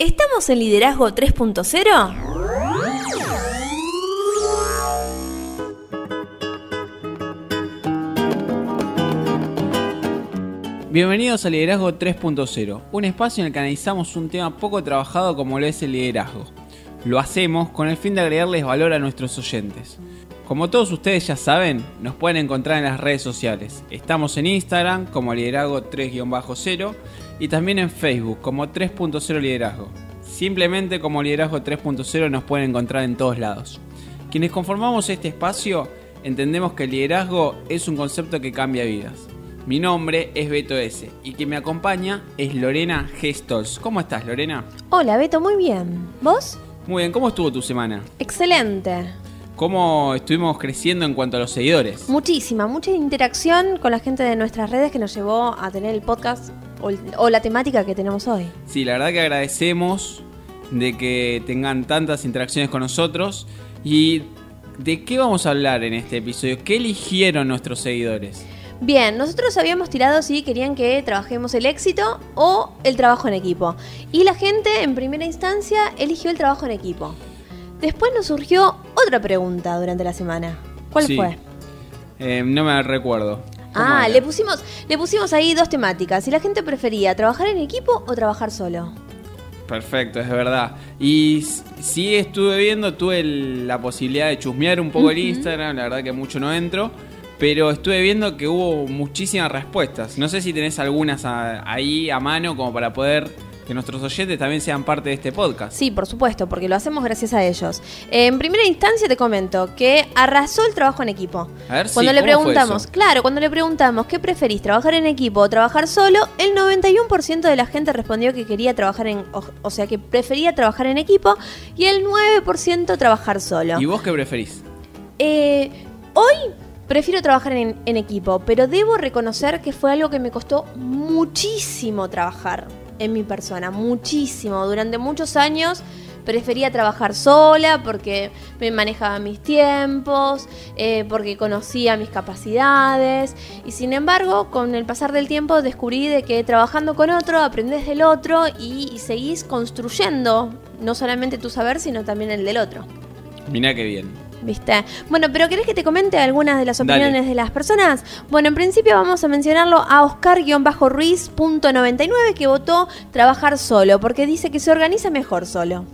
¿Estamos en Liderazgo 3.0? Bienvenidos a Liderazgo 3.0, un espacio en el que analizamos un tema poco trabajado como lo es el liderazgo. Lo hacemos con el fin de agregarles valor a nuestros oyentes. Como todos ustedes ya saben, nos pueden encontrar en las redes sociales. Estamos en Instagram como liderazgo 3-0 y también en Facebook como 3.0 liderazgo. Simplemente como liderazgo 3.0 nos pueden encontrar en todos lados. Quienes conformamos este espacio entendemos que el liderazgo es un concepto que cambia vidas. Mi nombre es Beto S y quien me acompaña es Lorena Gestols. ¿Cómo estás, Lorena? Hola, Beto, muy bien. ¿Vos? Muy bien, ¿cómo estuvo tu semana? Excelente. ¿Cómo estuvimos creciendo en cuanto a los seguidores? Muchísima, mucha interacción con la gente de nuestras redes que nos llevó a tener el podcast o, o la temática que tenemos hoy. Sí, la verdad que agradecemos de que tengan tantas interacciones con nosotros y de qué vamos a hablar en este episodio. ¿Qué eligieron nuestros seguidores? Bien, nosotros habíamos tirado si querían que trabajemos el éxito o el trabajo en equipo. Y la gente en primera instancia eligió el trabajo en equipo. Después nos surgió otra pregunta durante la semana. ¿Cuál Sí. fue? Eh, no me recuerdo. ¿Cómo Ah, era? le pusimos, le pusimos ahí dos temáticas. Si la gente prefería trabajar en equipo o trabajar solo. Perfecto, es verdad. Y sí estuve viendo, tuve el- la posibilidad de chusmear un poco el Instagram, la verdad que mucho no entro, pero estuve viendo que hubo muchísimas respuestas. No sé si tenés algunas a- ahí a mano como para poder que nuestros oyentes también sean parte de este podcast. Sí, por supuesto, porque lo hacemos gracias a ellos. En primera instancia te comento que arrasó el trabajo en equipo. A ver, sí, cuando le ¿cómo fue preguntamos, claro, cuando le preguntamos qué preferís, trabajar en equipo o trabajar solo, el 91% de la gente respondió que quería trabajar en, o, o sea, que prefería trabajar en equipo y el 9% trabajar solo. ¿Y vos qué preferís? Eh, hoy prefiero trabajar en, en equipo, pero debo reconocer que fue algo que me costó muchísimo trabajar en mi persona, muchísimo. Durante muchos años prefería trabajar sola porque me manejaba mis tiempos, eh, porque conocía mis capacidades y sin embargo con el pasar del tiempo descubrí de que trabajando con otro aprendés del otro y, y seguís construyendo no solamente tu saber sino también el del otro. Mirá qué bien. ¿Viste? Bueno, pero ¿querés que te comente algunas de las Dale. opiniones de las personas? Bueno, en principio vamos a mencionarlo a Oscar-Ruiz.99 que votó trabajar solo porque dice que se organiza mejor solo.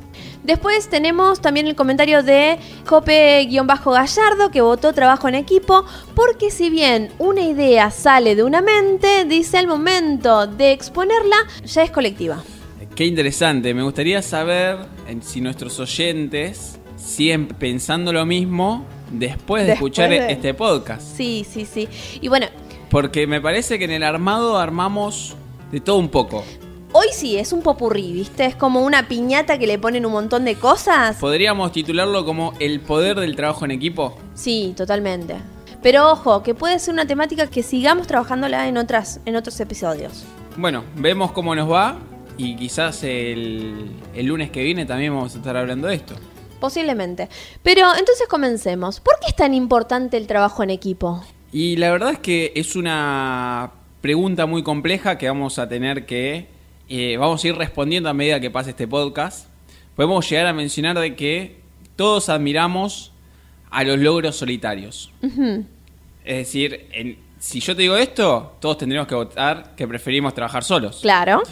Después tenemos también el comentario de Cope-Gallardo que votó trabajo en equipo porque si bien una idea sale de una mente, dice al momento de exponerla ya es colectiva. Qué interesante, me gustaría saber si nuestros oyentes siguen pensando lo mismo después de Después escuchar de- este podcast. Sí, sí, sí. Y bueno, Porque me parece que en el armado armamos de todo un poco. Hoy sí, es un popurrí, ¿viste? Es como una piñata que le ponen un montón de cosas. ¿Podríamos titularlo como el poder del trabajo en equipo? Sí, totalmente. Pero ojo, que puede ser una temática que sigamos trabajándola en otras, en otros episodios. Bueno, vemos cómo nos va y quizás el, el lunes que viene también vamos a estar hablando de esto. Posiblemente. Pero entonces comencemos. ¿Por qué es tan importante el trabajo en equipo? Y la verdad es que es una pregunta muy compleja que vamos a tener que... eh, vamos a ir respondiendo a medida que pase este podcast. Podemos llegar a mencionar de que todos admiramos a los logros solitarios. Es decir, en- si yo te digo esto, todos tendríamos que votar que preferimos trabajar solos. Claro.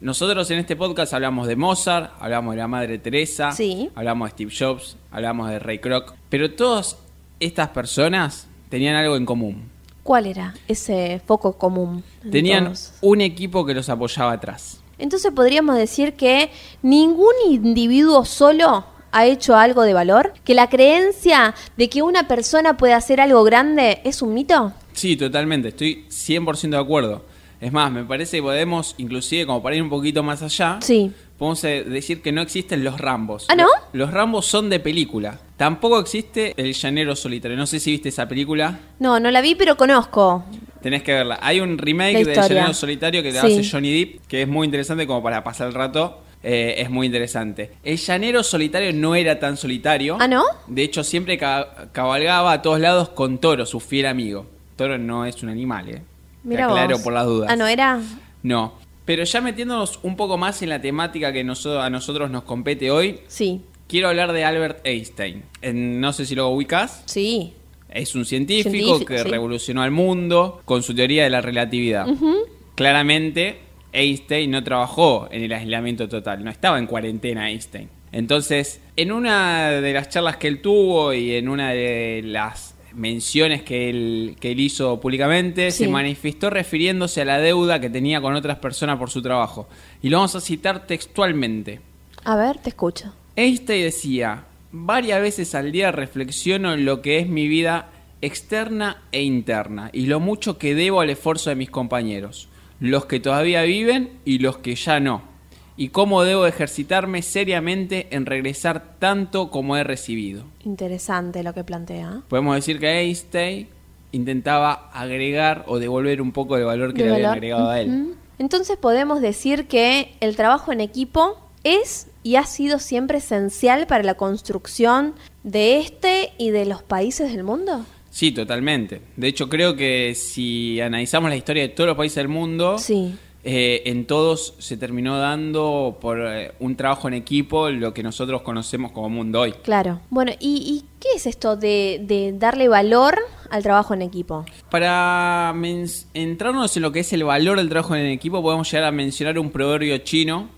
Nosotros en este podcast hablamos de Mozart, hablamos de la Madre Teresa, Sí. hablamos de Steve Jobs, hablamos de Ray Kroc, pero todas estas personas tenían algo en común. ¿Cuál era ese foco común? en Tenían todos? un equipo que los apoyaba atrás. Entonces podríamos decir que ningún individuo solo ha hecho algo de valor, que la creencia de que una persona puede hacer algo grande es un mito. Sí, totalmente, estoy 100% de acuerdo. Es más, me parece que podemos, inclusive como para ir un poquito más allá, Sí. podemos eh, decir que no existen los Rambos. ¿Ah, no? Los Rambos son de película. Tampoco existe El Llanero Solitario. No sé si viste esa película. No, no la vi, pero conozco. Tenés que verla. Hay un remake de. Llanero Solitario que te Sí. hace Johnny Depp, que es muy interesante como para pasar el rato. eh, es muy interesante. El llanero solitario no era tan solitario. ¿Ah, no? De hecho, siempre ca- cabalgaba a todos lados con Toro, su fiel amigo. Toro no es un animal, ¿eh? Mira aclaro vos. por las dudas. Ah, no era. No. Pero ya metiéndonos un poco más en la temática que a nosotros nos compete hoy, Sí, quiero hablar de Albert Einstein. En- no sé si lo ubicas. sí. Es un científico, Científico, que sí. revolucionó al mundo con su teoría de la relatividad. Claramente, Einstein no trabajó en el aislamiento total, no estaba en cuarentena Einstein. Entonces, en una de las charlas que él tuvo y en una de las menciones que él, que él hizo públicamente, Sí. se manifestó refiriéndose a la deuda que tenía con otras personas por su trabajo. Y lo vamos a citar textualmente. A ver, te escucho. Einstein decía, varias veces al día reflexiono en lo que es mi vida externa e interna y lo mucho que debo al esfuerzo de mis compañeros, los que todavía viven y los que ya no, y cómo debo ejercitarme seriamente en regresar tanto como he recibido. Interesante lo que plantea. Podemos decir que Einstein intentaba agregar o devolver un poco del valor que De le habían valor. agregado a él. Entonces podemos decir que el trabajo en equipo es y ha sido siempre esencial para la construcción de este y de los países del mundo. Sí, totalmente. De hecho, creo que si analizamos la historia de todos los países del mundo, Sí. Eh, en todos se terminó dando por eh, un trabajo en equipo lo que nosotros conocemos como mundo hoy. Claro. Bueno, ¿y, y qué es esto de, de darle valor al trabajo en equipo? Para entrarnos en lo que es el valor del trabajo en equipo, podemos llegar a mencionar un proverbio chino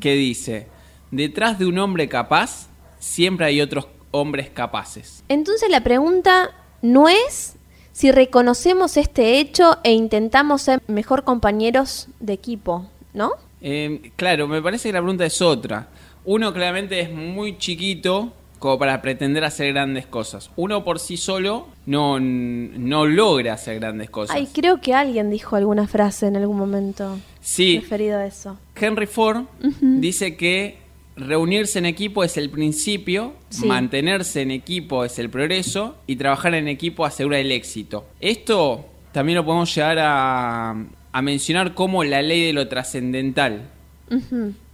que dice, detrás de un hombre capaz, siempre hay otros hombres capaces. Entonces la pregunta no es si reconocemos este hecho e intentamos ser mejor compañeros de equipo, ¿no? Eh, claro, me parece que la pregunta es otra. Uno claramente es muy chiquito como para pretender hacer grandes cosas. Uno por sí solo no, no logra hacer grandes cosas. Ay, creo que alguien dijo alguna frase en algún momento Sí, referido a eso. Henry Ford dice que reunirse en equipo es el principio, Sí. mantenerse en equipo es el progreso y trabajar en equipo asegura el éxito. Esto también lo podemos llegar a, a mencionar como la ley de lo trascendental.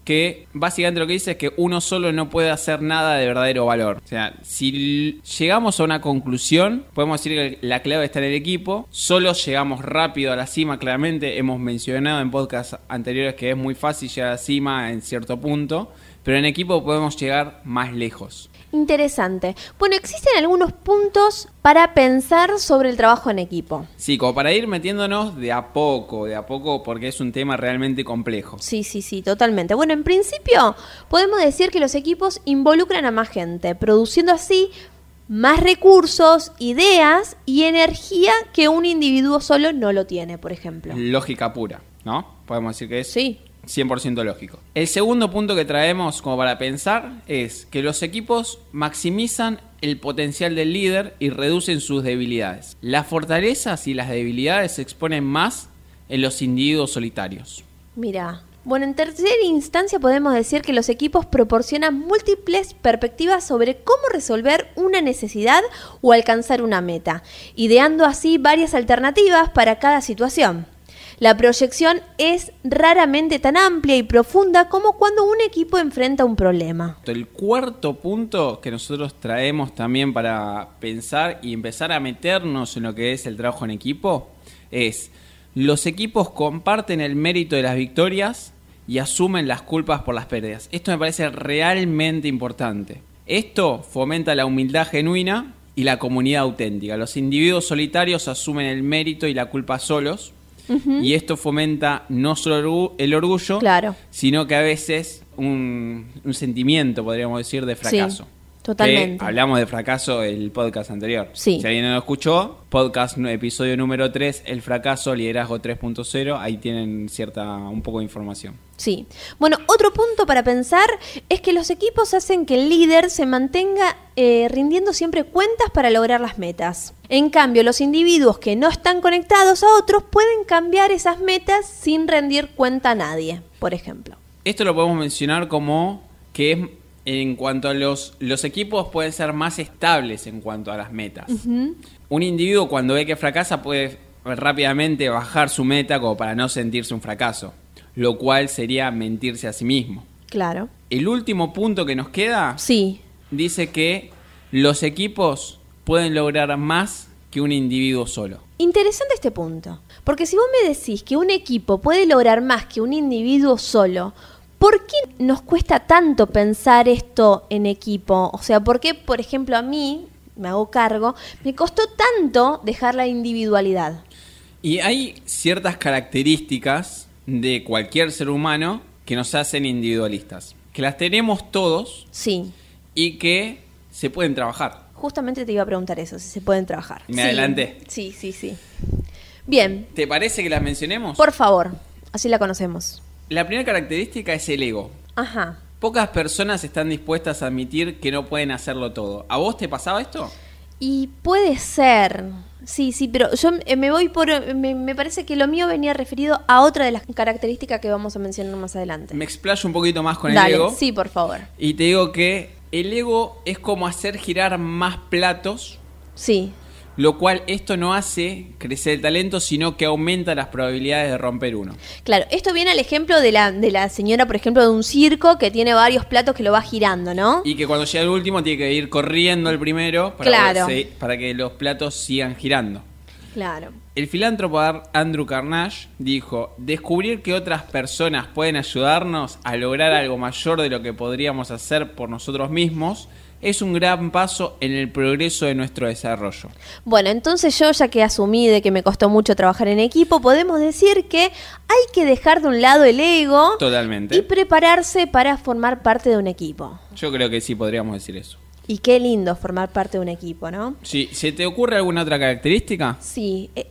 Que básicamente lo que dice es que uno solo no puede hacer nada de verdadero valor. O sea, si llegamos a una conclusión, podemos decir que la clave está en el equipo, solo llegamos rápido a la cima, claramente hemos mencionado en podcasts anteriores que es muy fácil llegar a la cima en cierto punto, pero en equipo podemos llegar más lejos. Interesante. Bueno, existen algunos puntos para pensar sobre el trabajo en equipo. Sí, como para ir metiéndonos de a poco, de a poco, porque es un tema realmente complejo. Sí, sí, sí, totalmente. Bueno, en principio podemos decir que los equipos involucran a más gente, produciendo así más recursos, ideas y energía que un individuo solo no lo tiene, por ejemplo. Lógica pura, ¿no? Podemos decir que es Sí, 100% lógico. El segundo punto que traemos como para pensar es que los equipos maximizan el potencial del líder y reducen sus debilidades. Las fortalezas y las debilidades se exponen más en los individuos solitarios. mira. Bueno, en tercera instancia podemos decir que los equipos proporcionan múltiples perspectivas sobre cómo resolver una necesidad o alcanzar una meta, ideando así varias alternativas para cada situación. La proyección es raramente tan amplia y profunda como cuando un equipo enfrenta un problema. El cuarto punto que nosotros traemos también para pensar y empezar a meternos en lo que es el trabajo en equipo es los equipos comparten el mérito de las victorias y asumen las culpas por las pérdidas. Esto me parece realmente importante. Esto fomenta la humildad genuina y la comunidad auténtica. Los individuos solitarios asumen el mérito y la culpa solos. Y esto fomenta no solo el orgullo, Claro. sino que a veces un, un sentimiento, podríamos decir, de fracaso. Totalmente. Que hablamos de fracaso el podcast anterior. Sí. Si alguien no lo escuchó, podcast episodio número 3, El fracaso, liderazgo 3.0, ahí tienen cierta, un poco de información. Sí. Bueno, otro punto para pensar es que los equipos hacen que el líder se mantenga eh, rindiendo siempre cuentas para lograr las metas. En cambio, los individuos que no están conectados a otros pueden cambiar esas metas sin rendir cuenta a nadie, por ejemplo. Esto lo podemos mencionar como que es en cuanto a los, los equipos pueden ser más estables en cuanto a las metas. Un individuo cuando ve que fracasa puede rápidamente bajar su meta como para no sentirse un fracaso, lo cual sería mentirse a sí mismo. Claro. El último punto que nos queda Sí. dice que los equipos pueden lograr más que un individuo solo. Interesante este punto. Porque si vos me decís que un equipo puede lograr más que un individuo solo, ¿por qué nos cuesta tanto pensar esto en equipo? O sea, ¿por qué, por ejemplo, a mí, me hago cargo, me costó tanto dejar la individualidad? Y hay ciertas características de cualquier ser humano que nos hacen individualistas, que las tenemos todos Sí. y que se pueden trabajar. Justamente te iba a preguntar eso, si se pueden trabajar. Me Sí. adelanté. Sí, sí, sí. Bien, ¿Te parece que las mencionemos? por favor, así la conocemos. La primera característica es el ego. Ajá. Pocas personas están dispuestas a admitir que no pueden hacerlo todo. ¿A vos te pasaba esto? Y puede ser, sí, sí, pero yo me voy por, me, me parece que lo mío venía referido a otra de las características que vamos a mencionar más adelante. Me explayo un poquito más con Dale, el ego. sí, por favor. Y te digo que el ego es como hacer girar más platos, Sí, lo cual esto no hace crecer el talento, sino que aumenta las probabilidades de romper uno. claro, esto viene al ejemplo de la, de la señora, por ejemplo, de un circo que tiene varios platos que lo va girando, ¿no? Y que cuando llega el último tiene que ir corriendo el primero para, Claro. para que los platos sigan girando. Claro. El filántropo Andrew Carnage dijo, descubrir que otras personas pueden ayudarnos a lograr algo mayor de lo que podríamos hacer por nosotros mismos es un gran paso en el progreso de nuestro desarrollo. Bueno, entonces yo ya que asumí de que me costó mucho trabajar en equipo, podemos decir que hay que dejar de un lado el ego Totalmente. y prepararse para formar parte de un equipo. Yo creo que sí podríamos decir eso. Y qué lindo formar parte de un equipo, ¿no? Sí, ¿Se te ocurre alguna otra característica? Sí, eh,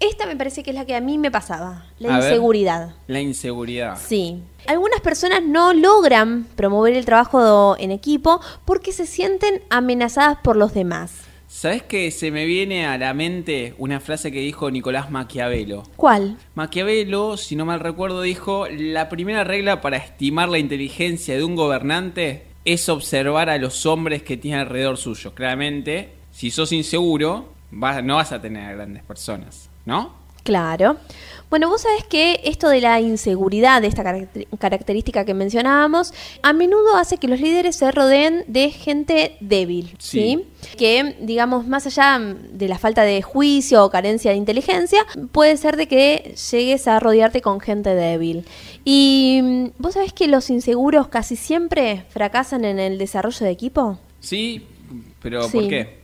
esta me parece que es la que a mí me pasaba, la A ver. inseguridad. La inseguridad. Sí. Algunas personas no logran promover el trabajo en equipo porque se sienten amenazadas por los demás. ¿Sabes que se me viene a la mente una frase que dijo Nicolás Maquiavelo? ¿Cuál? Maquiavelo, si no mal recuerdo, dijo, la primera regla para estimar la inteligencia de un gobernante es observar a los hombres que tiene alrededor suyo. Claramente, si sos inseguro, vas- no vas a tener a grandes personas, ¿no? Claro. Bueno, vos sabés que esto de la inseguridad, de esta caracter- característica que mencionábamos, a menudo hace que los líderes se rodeen de gente débil, ¿sí? Sí. Que, digamos, más allá de la falta de juicio o carencia de inteligencia, puede ser de que llegues a rodearte con gente débil. Y mm, vos sabés que los inseguros casi siempre fracasan en el desarrollo de equipo. Sí, pero Sí. ¿por qué?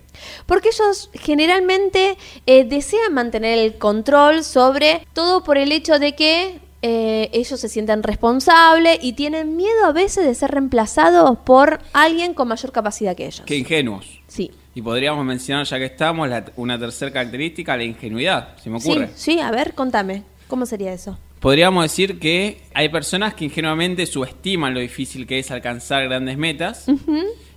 Porque ellos generalmente eh, desean mantener el control sobre todo por el hecho de que eh, ellos se sienten responsables y tienen miedo a veces de ser reemplazados por alguien con mayor capacidad que ellos. Qué ingenuos. Sí. Y podríamos mencionar, ya que estamos, la- una tercera característica, la ingenuidad, se me ocurre. sí, a ver, contame. ¿Cómo sería eso? Podríamos decir que hay personas que ingenuamente subestiman lo difícil que es alcanzar grandes metas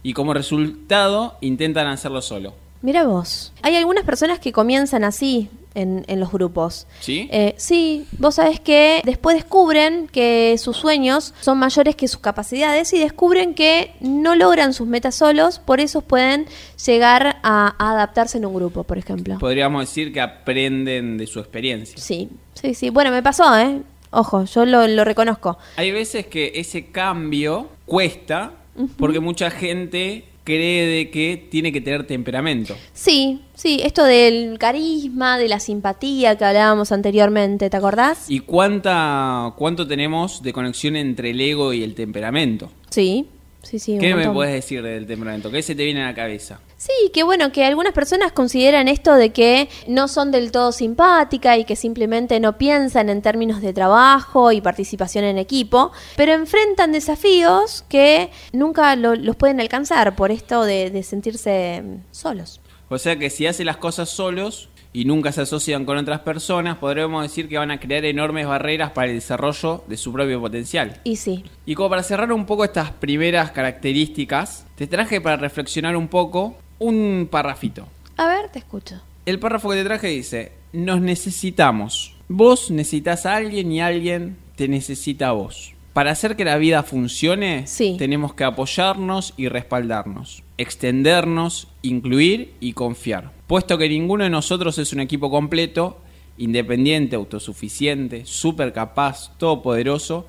y como resultado intentan hacerlo solo. Mira vos. Hay algunas personas que comienzan así en, en los grupos. ¿Sí? Eh, sí, vos sabés que después descubren que sus sueños son mayores que sus capacidades y descubren que no logran sus metas solos, por eso pueden llegar a, a adaptarse en un grupo, por ejemplo. Podríamos decir que aprenden de su experiencia. Sí, sí, sí. Bueno, me pasó, ¿eh? Ojo, yo lo, lo reconozco. Hay veces que ese cambio cuesta porque mucha gente cree de que tiene que tener temperamento. Sí, sí, esto del carisma, de la simpatía que hablábamos anteriormente, ¿te acordás? ¿Y cuánta, cuánto tenemos de conexión entre el ego y el temperamento? Sí, sí, sí. ¿Qué me puedes decir del temperamento? ¿Qué se te viene a la cabeza? Sí, que bueno, que algunas personas consideran esto de que no son del todo simpáticas y que simplemente no piensan en términos de trabajo y participación en equipo, pero enfrentan desafíos que nunca lo- los pueden alcanzar por esto de, de sentirse solos. O sea que si hacen las cosas solos y nunca se asocian con otras personas, podremos decir que van a crear enormes barreras para el desarrollo de su propio potencial. Y sí, Y como para cerrar un poco estas primeras características, te traje para reflexionar un poco un parrafito. a ver, te escucho. El párrafo que te traje dice, nos necesitamos. Vos necesitas a alguien y alguien te necesita a vos. Para hacer que la vida funcione, Sí. tenemos que apoyarnos y respaldarnos, extendernos, incluir y confiar. Puesto que ninguno de nosotros es un equipo completo, independiente, autosuficiente, súper capaz, todopoderoso,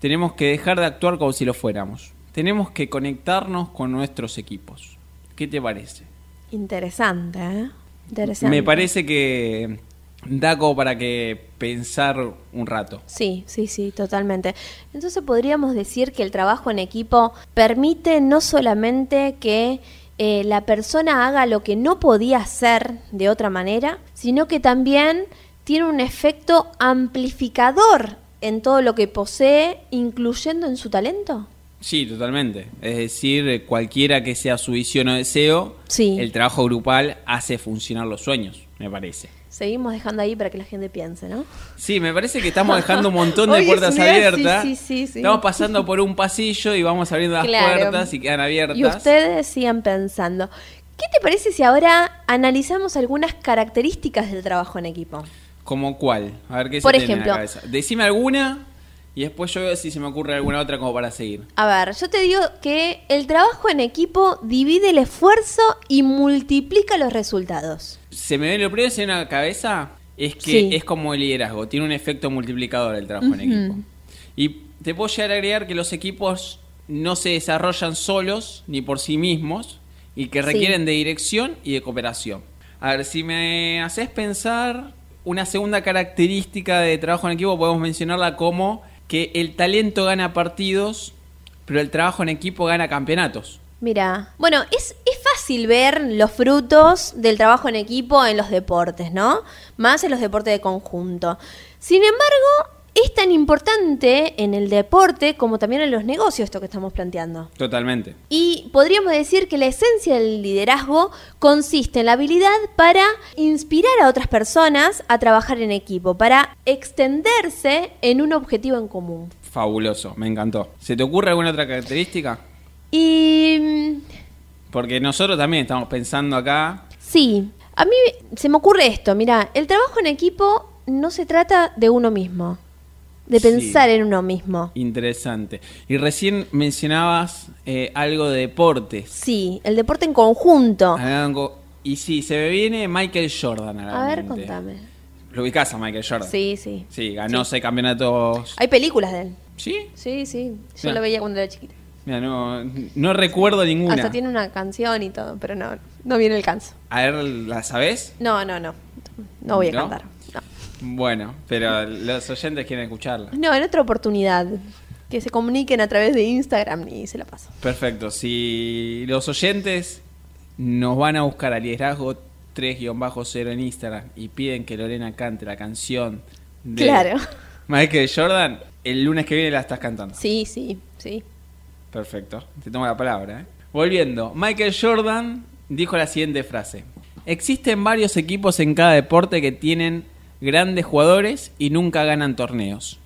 tenemos que dejar de actuar como si lo fuéramos. Tenemos que conectarnos con nuestros equipos. ¿Qué te parece? Interesante, ¿eh? Interesante. Me parece que da como para que pensar un rato. Sí, sí, sí, totalmente. Entonces podríamos decir que el trabajo en equipo permite no solamente que eh, la persona haga lo que no podía hacer de otra manera, sino que también tiene un efecto amplificador en todo lo que posee, incluyendo en su talento. Sí, totalmente. Es decir, cualquiera que sea su visión o deseo, Sí. el trabajo grupal hace funcionar los sueños, me parece. Seguimos dejando ahí para que la gente piense, ¿no? Sí, me parece que estamos dejando un montón de puertas día- abiertas. sí, sí, sí. Estamos pasando por un pasillo y vamos abriendo las Claro. puertas y quedan abiertas. Y ustedes sigan pensando. ¿Qué te parece si ahora analizamos algunas características del trabajo en equipo? ¿Como cuál? A ver qué Por se viene ejemplo. a la cabeza. Decime alguna y después yo veo si se me ocurre alguna otra como para seguir. A ver, yo te digo que el trabajo en equipo divide el esfuerzo y multiplica los resultados. Se me ve lo primero que se me viene a la cabeza es que Sí. es como el liderazgo, tiene un efecto multiplicador el trabajo en equipo. Y te puedo llegar a agregar que los equipos no se desarrollan solos ni por sí mismos y que Sí. requieren de dirección y de cooperación. A ver, si me haces pensar una segunda característica de trabajo en equipo, podemos mencionarla como que el talento gana partidos, pero el trabajo en equipo gana campeonatos. Mira, bueno, es, es fácil ver los frutos del trabajo en equipo en los deportes, ¿no? Más en los deportes de conjunto. Sin embargo, es tan importante en el deporte como también en los negocios esto que estamos planteando. Totalmente. Y podríamos decir que la esencia del liderazgo consiste en la habilidad para inspirar a otras personas a trabajar en equipo, para extenderse en un objetivo en común. Fabuloso, me encantó. ¿Se te ocurre alguna otra característica? Y Porque nosotros también estamos pensando acá. sí, a mí se me ocurre esto, mira, el trabajo en equipo no se trata de uno mismo, de Sí. pensar en uno mismo. Interesante. Y recién mencionabas eh, algo de deportes. Sí, el deporte en conjunto. Y sí, se me viene Michael Jordan a la A ver, mente. contame. Lo ubicás a Michael Jordan. Sí, sí. Sí, ganó seis campeonatos. Hay películas de él. ¿Sí? Sí, sí. Yo lo veía cuando era chiquita. Mira, no, no recuerdo ninguna. Hasta tiene una canción y todo, pero no, no viene el canso. A ver, ¿la sabés? No, no, no. No voy a ¿No? cantar. No. Bueno, pero los oyentes quieren escucharla. no, en otra oportunidad. Que se comuniquen a través de Instagram y se la paso. Perfecto. Si los oyentes nos van a buscar a liderazgo 3-0 en Instagram y piden que Lorena cante la canción de Claro. Michael Jordan, el lunes que viene la estás cantando. Sí, sí, sí. Perfecto. Te tomo la palabra. ¿eh? Volviendo, Michael Jordan dijo la siguiente frase. Existen varios equipos en cada deporte que tienen grandes jugadores y nunca ganan torneos.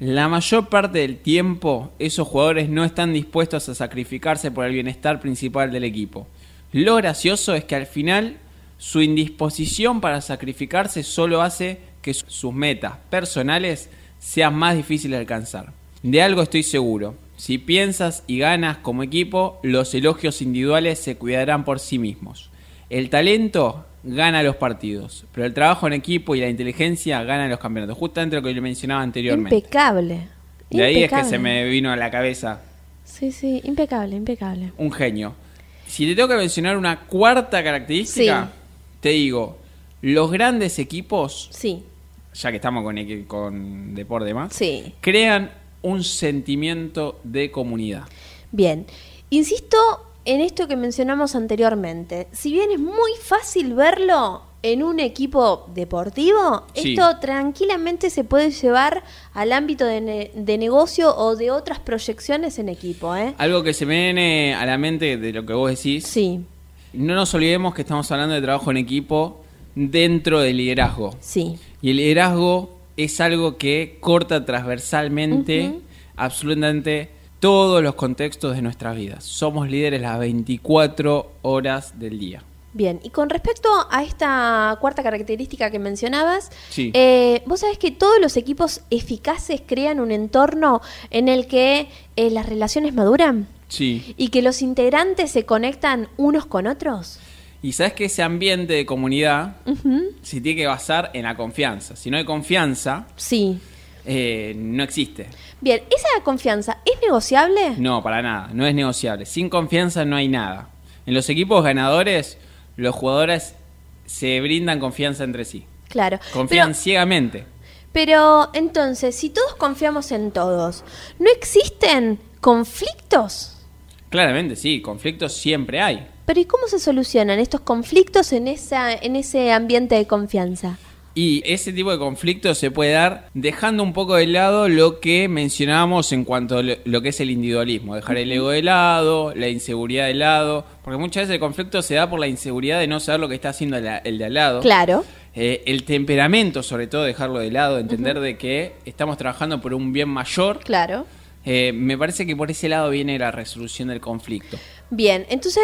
La mayor parte del tiempo, esos jugadores no están dispuestos a sacrificarse por el bienestar principal del equipo. Lo gracioso es que al final, su indisposición para sacrificarse solo hace que su- sus metas personales sean más difíciles de alcanzar. De algo estoy seguro. Si piensas y ganas como equipo, los elogios individuales se cuidarán por sí mismos. El talento gana los partidos, pero el trabajo en equipo y la inteligencia ganan los campeonatos. Justamente lo que le mencionaba anteriormente. Impecable. De ahí es que se me vino a la cabeza Sí, sí, impecable, impecable. un genio. Si te tengo que mencionar una cuarta característica, Sí. te digo, los grandes equipos, Sí, ya que estamos con, con deporte más, sí. crean un sentimiento de comunidad. Bien, insisto en esto que mencionamos anteriormente. Si bien es muy fácil verlo en un equipo deportivo, Sí. esto tranquilamente se puede llevar al ámbito de, ne- de negocio o de otras proyecciones en equipo, ¿eh? Algo que se me viene a la mente de lo que vos decís, Sí, no nos olvidemos que estamos hablando de trabajo en equipo dentro del liderazgo. sí, Y el liderazgo es algo que corta transversalmente absolutamente todos los contextos de nuestras vidas. Somos líderes las 24 horas del día. Bien, y con respecto a esta cuarta característica que mencionabas, Sí. eh, vos sabés que todos los equipos eficaces crean un entorno en el que eh, las relaciones maduran Sí. y que los integrantes se conectan unos con otros. Y sabes que ese ambiente de comunidad Ujú, se tiene que basar en la confianza. Si no hay confianza, Sí. Eh, no existe. Bien, ¿esa confianza es negociable? No, para nada. No es negociable. Sin confianza no hay nada. En los equipos ganadores, los jugadores se brindan confianza entre sí. Claro. Confían Pero- ciegamente. Pero entonces, si todos confiamos en todos, ¿no existen conflictos? Claramente, sí, conflictos siempre hay. Pero ¿y cómo se solucionan estos conflictos en, esa, en ese ambiente de confianza? Y ese tipo de conflictos se puede dar dejando un poco de lado lo que mencionábamos en cuanto a lo, que es el individualismo, dejar el ego de lado, la inseguridad de lado, porque muchas veces el conflicto se da por la inseguridad de no saber lo que está haciendo el, de al lado. Claro, Eh, el temperamento, sobre todo, dejarlo de lado, entender de que estamos trabajando por un bien mayor. claro. Eh, me parece que por ese lado viene la resolución del conflicto. Bien, entonces,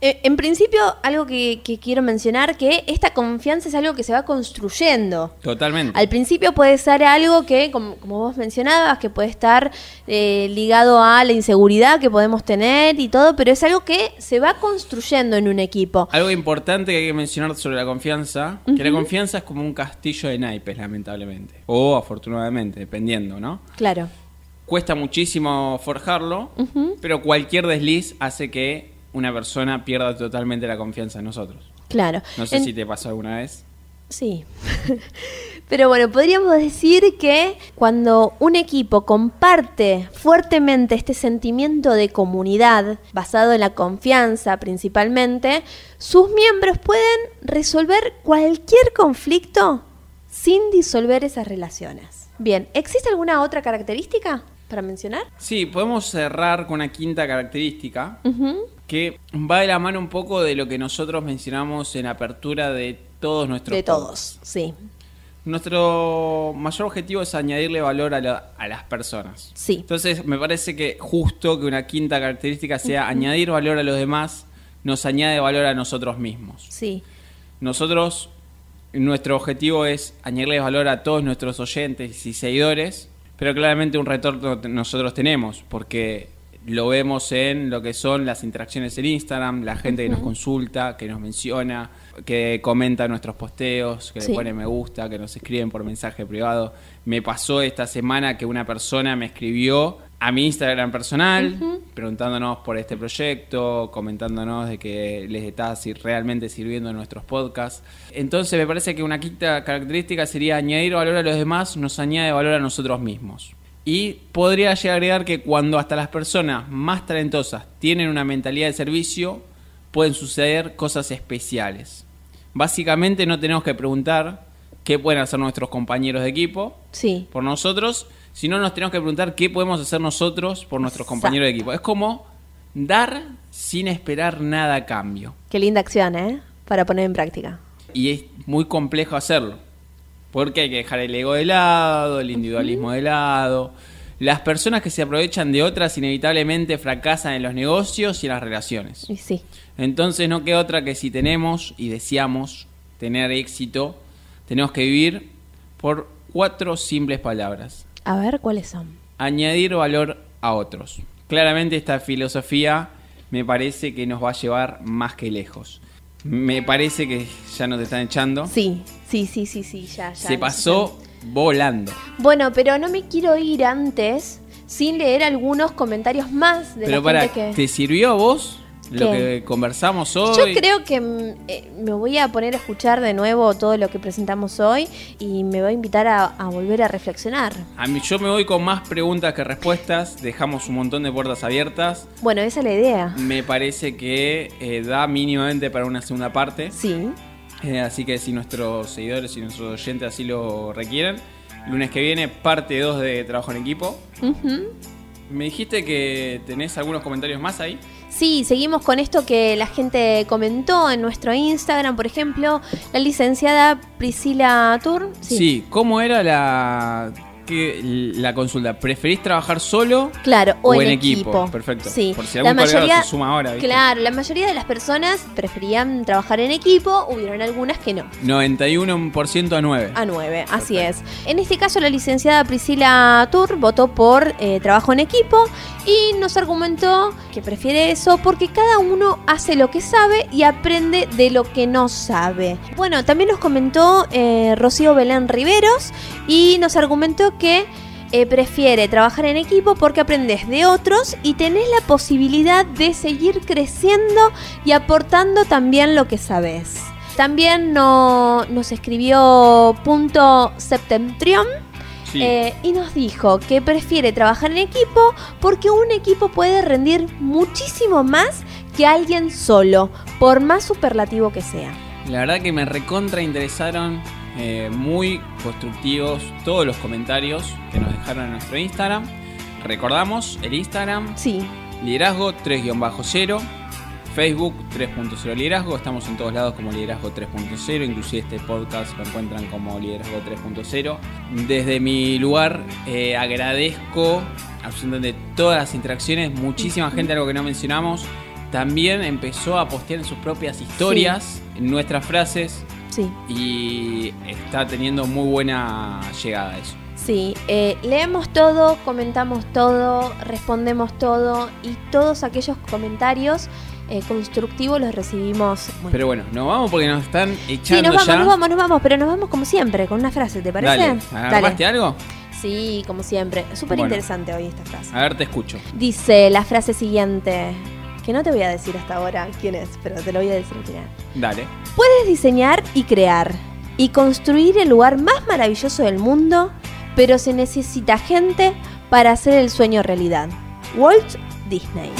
en principio, algo que, que quiero mencionar, que esta confianza es algo que se va construyendo. Totalmente. Al principio puede ser algo que, como, como vos mencionabas, que puede estar eh, ligado a la inseguridad que podemos tener y todo, pero es algo que se va construyendo en un equipo. Algo importante que hay que mencionar sobre la confianza, que la confianza es como un castillo de naipes, lamentablemente. O afortunadamente, dependiendo, ¿no? Claro. Cuesta muchísimo forjarlo, pero cualquier desliz hace que una persona pierda totalmente la confianza en nosotros. Claro. No sé En- si te pasó alguna vez. Sí. Pero bueno, podríamos decir que cuando un equipo comparte fuertemente este sentimiento de comunidad, basado en la confianza principalmente, sus miembros pueden resolver cualquier conflicto sin disolver esas relaciones. Bien, ¿existe alguna otra característica para mencionar? Sí, podemos cerrar con una quinta característica. Que va de la mano un poco de lo que nosotros mencionamos en apertura de todos nuestros De podcasts. todos, sí. Nuestro mayor objetivo es añadirle valor a, la- a las personas. Sí. Entonces me parece que justo que una quinta característica sea añadir valor a los demás, nos añade valor a nosotros mismos. Sí. Nosotros, nuestro objetivo es añadirle valor a todos nuestros oyentes y seguidores, pero claramente un retorno nosotros tenemos, porque lo vemos en lo que son las interacciones en Instagram, la gente que nos consulta, que nos menciona, que comenta nuestros posteos, que Sí. le pone me gusta, que nos escriben por mensaje privado. Me pasó esta semana que una persona me escribió a mi Instagram personal, preguntándonos por este proyecto, comentándonos de que les está si- realmente sirviendo nuestros podcasts. Entonces me parece que una quinta característica sería añadir valor a los demás, nos añade valor a nosotros mismos. Y podría llegar a agregar que cuando hasta las personas más talentosas tienen una mentalidad de servicio, pueden suceder cosas especiales. Básicamente no tenemos que preguntar qué pueden hacer nuestros compañeros de equipo, Sí. por nosotros, sino nos tenemos que preguntar qué podemos hacer nosotros por nuestros compañeros de equipo. Es como dar sin esperar nada a cambio. Qué linda acción, ¿eh? Para poner en práctica. Y es muy complejo hacerlo. Porque hay que dejar el ego de lado, el individualismo de lado. Las personas que se aprovechan de otras inevitablemente fracasan en los negocios y en las relaciones. Y sí. Entonces no queda otra que si tenemos y deseamos tener éxito, tenemos que vivir por cuatro simples palabras. A ver, ¿cuáles son? añadir valor a otros. Claramente esta filosofía me parece que nos va a llevar más que lejos. Me parece que ya nos están echando. Sí, sí, sí, sí, sí, ya, ya. Se pasó volando. Bueno, pero no me quiero ir antes sin leer algunos comentarios más de Pero la para, gente que... ¿te sirvió a vos lo que conversamos Yo hoy? creo que mm, eh, me voy a poner a escuchar de nuevo todo lo que presentamos hoy y me va a invitar a, a volver a reflexionar. A mí, yo me voy con más preguntas que respuestas. Dejamos un montón de puertas abiertas. Bueno, esa es la idea. Me parece que eh, da mínimamente para una segunda parte. Sí, Eh, así que si nuestros seguidores y nuestros oyentes así lo requieren, lunes que viene, parte 2 de Trabajo en Equipo. Me dijiste que tenés algunos comentarios más ahí. Sí, seguimos con esto que la gente comentó en nuestro Instagram, por ejemplo, la licenciada Priscila Tur. Sí, ¿cómo era la, que, la consulta? ¿Preferís trabajar solo? Claro, o, O en, en equipo. equipo, perfecto. Sí. Por si algún colgado se suma ahora, ¿viste? Claro, la mayoría de las personas preferían trabajar en equipo, hubieron algunas que no. 91% a 9. A 9, así es. En este caso, la licenciada Priscila Tur votó por eh, trabajo en equipo y nos argumentó que prefiere eso porque cada uno hace lo que sabe y aprende de lo que no sabe. Bueno, también nos comentó eh, Rocío Belén Riveros y nos argumentó que eh, prefiere trabajar en equipo porque aprendes de otros y tenés la posibilidad de seguir creciendo y aportando también lo que sabes. también no- nos escribió punto Septentrion Sí. eh, y nos dijo que prefiere trabajar en equipo porque un equipo puede rendir muchísimo más que alguien solo, por más superlativo que sea. La verdad que me recontra interesaron, eh, muy constructivos todos los comentarios que nos dejaron en nuestro Instagram. Recordamos el Instagram, Sí, liderazgo 3-0, Facebook 3.0 liderazgo, estamos en todos lados como liderazgo 3.0, inclusive este podcast lo encuentran como liderazgo 3.0. Desde mi lugar eh, agradezco absolutamente todas las interacciones, muchísima gente, algo que no mencionamos, también empezó a postear en sus propias historias nuestras frases sí. y está teniendo muy buena llegada eso. Sí, eh, leemos todo, comentamos todo, respondemos todo y todos aquellos comentarios eh, constructivos los recibimos. bueno. Pero bueno, nos vamos porque nos están sí, echando nos vamos, ya. nos vamos, nos vamos, pero nos vamos como siempre, con una frase, ¿te parece? Dale, ¿agarraste algo? Sí, como siempre. Súper Bueno. interesante hoy esta frase. A ver, te escucho. Dice la frase siguiente, que no te voy a decir hasta ahora quién es, pero te lo voy a decir al final. Dale. Puedes diseñar y crear y construir el lugar más maravilloso del mundo, pero se necesita gente para hacer el sueño realidad. Walt Disney.